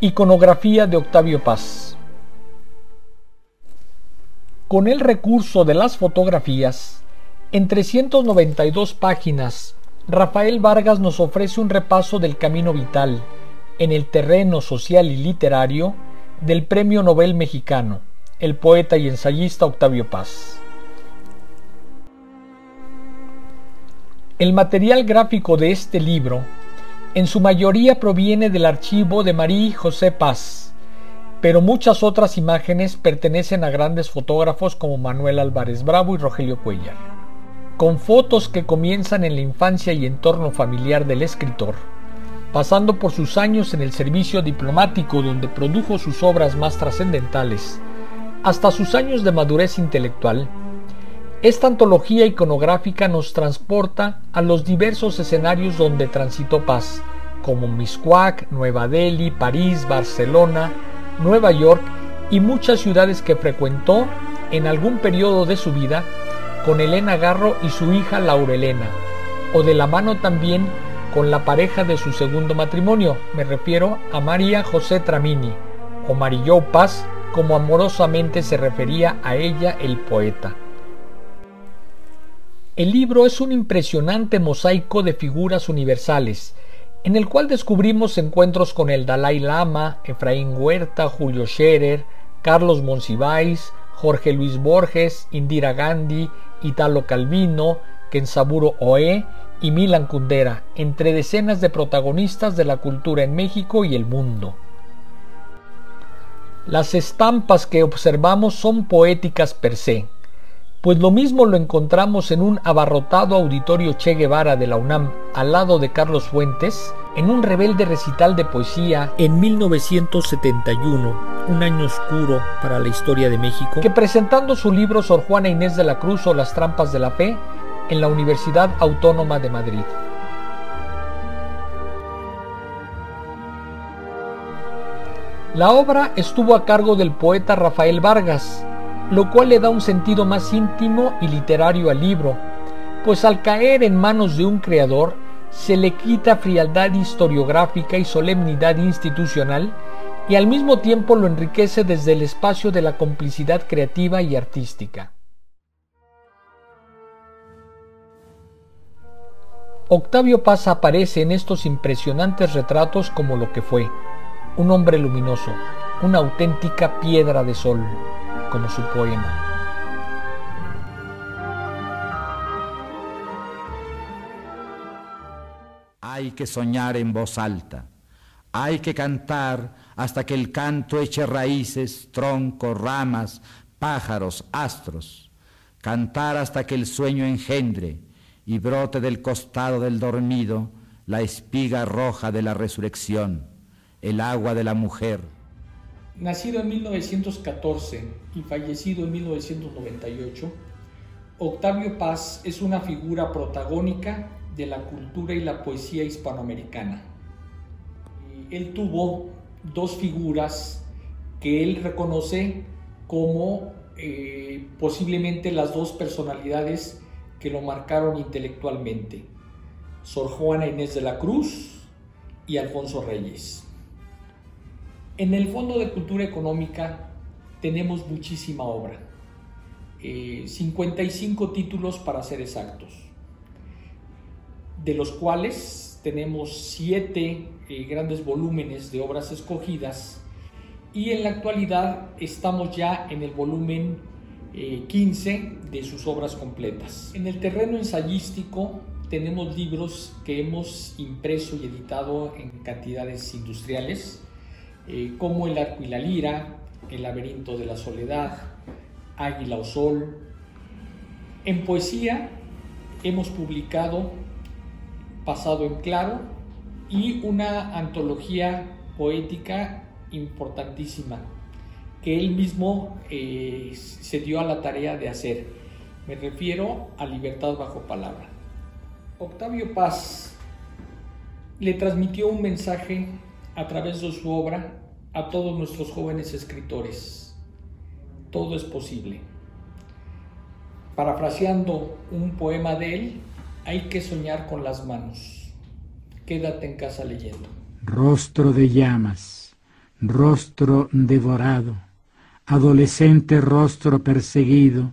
Iconografía de Octavio Paz. Con el recurso de las fotografías, en 392 páginas, Rafael Vargas nos ofrece un repaso del camino vital en el terreno social y literario del Premio Nobel mexicano, el poeta y ensayista Octavio Paz. El material gráfico de este libro en su mayoría proviene del archivo de María José Paz, pero muchas otras imágenes pertenecen a grandes fotógrafos como Manuel Álvarez Bravo y Rogelio Cuellar. Con fotos que comienzan en la infancia y entorno familiar del escritor, pasando por sus años en el servicio diplomático donde produjo sus obras más trascendentales, hasta sus años de madurez intelectual, esta antología iconográfica nos transporta a los diversos escenarios donde transitó Paz, como Miscuac, Nueva Delhi, París, Barcelona, Nueva York y muchas ciudades que frecuentó en algún periodo de su vida con Elena Garro y su hija Laurelena, o de la mano también con la pareja de su segundo matrimonio, me refiero a María José Tramini, o Marilló Paz, como amorosamente se refería a ella el poeta. El libro es un impresionante mosaico de figuras universales, en el cual descubrimos encuentros con el Dalai Lama, Efraín Huerta, Julio Scherer, Carlos Monsiváis, Jorge Luis Borges, Indira Gandhi, Italo Calvino, Kensaburo Oe y Milan Kundera, entre decenas de protagonistas de la cultura en México y el mundo. Las estampas que observamos son poéticas per se, pues lo mismo lo encontramos en un abarrotado auditorio Che Guevara de la UNAM al lado de Carlos Fuentes, en un rebelde recital de poesía en 1971, un año oscuro para la historia de México, que presentando su libro Sor Juana Inés de la Cruz o Las Trampas de la Fe en la Universidad Autónoma de Madrid. La obra estuvo a cargo del poeta Rafael Vargas, lo cual le da un sentido más íntimo y literario al libro, pues al caer en manos de un creador se le quita frialdad historiográfica y solemnidad institucional y al mismo tiempo lo enriquece desde el espacio de la complicidad creativa y artística. Octavio Paz aparece en estos impresionantes retratos como lo que fue, un hombre luminoso, una auténtica piedra de sol como su poema. Hay que soñar en voz alta, hay que cantar hasta que el canto eche raíces, troncos, ramas, pájaros, astros, cantar hasta que el sueño engendre y brote del costado del dormido la espiga roja de la resurrección, el agua de la mujer Nacido en 1914 y fallecido en 1998, Octavio Paz es una figura protagónica de la cultura y la poesía hispanoamericana. Él tuvo dos figuras que él reconoce como eh, posiblemente las dos personalidades que lo marcaron intelectualmente, Sor Juana Inés de la Cruz y Alfonso Reyes. En el Fondo de Cultura Económica tenemos muchísima obra, 55 eh, títulos para ser exactos, de los cuales tenemos 7 eh, grandes volúmenes de obras escogidas y en la actualidad estamos ya en el volumen 15 eh, de sus obras completas. En el terreno ensayístico tenemos libros que hemos impreso y editado en cantidades industriales, eh, como El arco y la lira, El laberinto de la soledad, Águila o Sol. En poesía hemos publicado Pasado en Claro y una antología poética importantísima que él mismo eh, se dio a la tarea de hacer. Me refiero a Libertad bajo palabra. Octavio Paz le transmitió un mensaje a través de su obra a todos nuestros jóvenes escritores. Todo es posible. Parafraseando un poema de él, hay que soñar con las manos. Quédate en casa leyendo. Rostro de llamas, rostro devorado, adolescente rostro perseguido,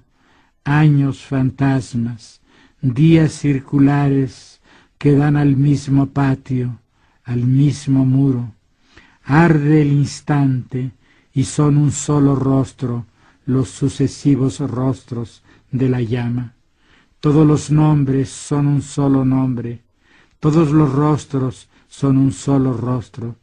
años fantasmas, días circulares que dan al mismo patio, al mismo muro. Arde el instante y son un solo rostro los sucesivos rostros de la llama. Todos los nombres son un solo nombre, todos los rostros son un solo rostro,